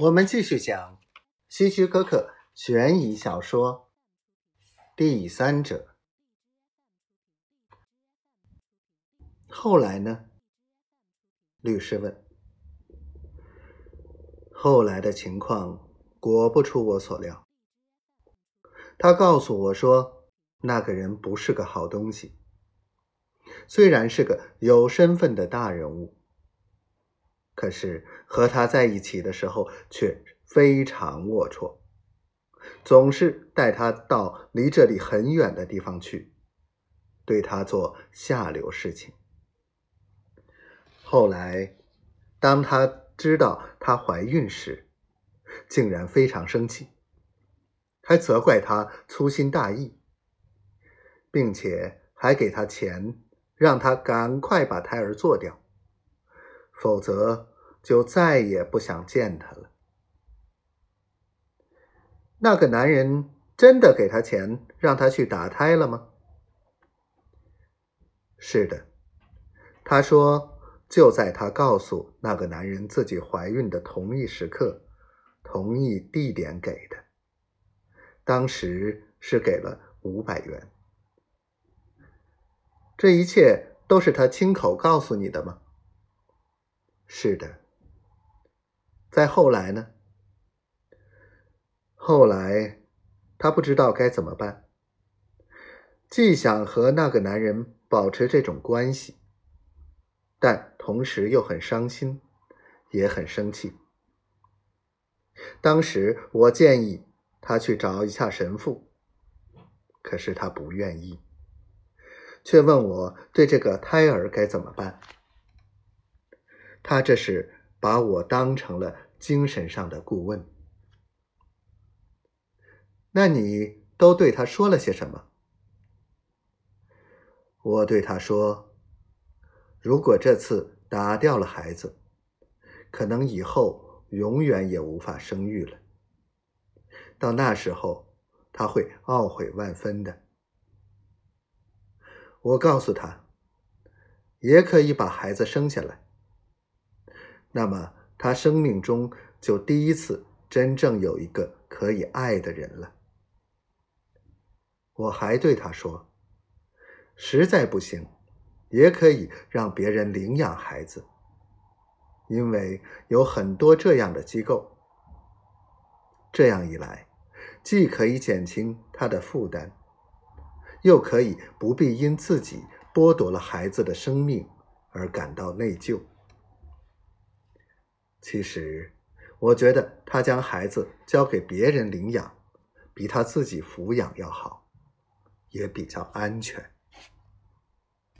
我们继续讲希区柯克悬疑小说《第三者》。后来呢？律师问。后来的情况果不出我所料。他告诉我说，那个人不是个好东西，虽然是个有身份的大人物。可是和他在一起的时候却非常龌龊，总是带他到离这里很远的地方去，对他做下流事情。后来，当他知道她怀孕时，竟然非常生气，还责怪他粗心大意，并且还给他钱，让他赶快把胎儿做掉。否则，就再也不想见他了。那个男人真的给他钱，让他去打胎了吗？是的，他说就在他告诉那个男人自己怀孕的同一时刻、同一地点给的。当时是给了五百元。这一切都是他亲口告诉你的吗？是的。再后来呢？后来，他不知道该怎么办，既想和那个男人保持这种关系，但同时又很伤心，也很生气。当时我建议他去找一下神父，可是他不愿意，却问我对这个胎儿该怎么办。他这是。把我当成了精神上的顾问，那你都对他说了些什么？我对他说：“如果这次打掉了孩子，可能以后永远也无法生育了。到那时候，他会懊悔万分的。”我告诉他，也可以把孩子生下来。那么，他生命中就第一次真正有一个可以爱的人了。我还对他说：“实在不行，也可以让别人领养孩子，因为有很多这样的机构。这样一来，既可以减轻他的负担，又可以不必因自己剥夺了孩子的生命而感到内疚。”其实，我觉得他将孩子交给别人领养，比他自己抚养要好，也比较安全。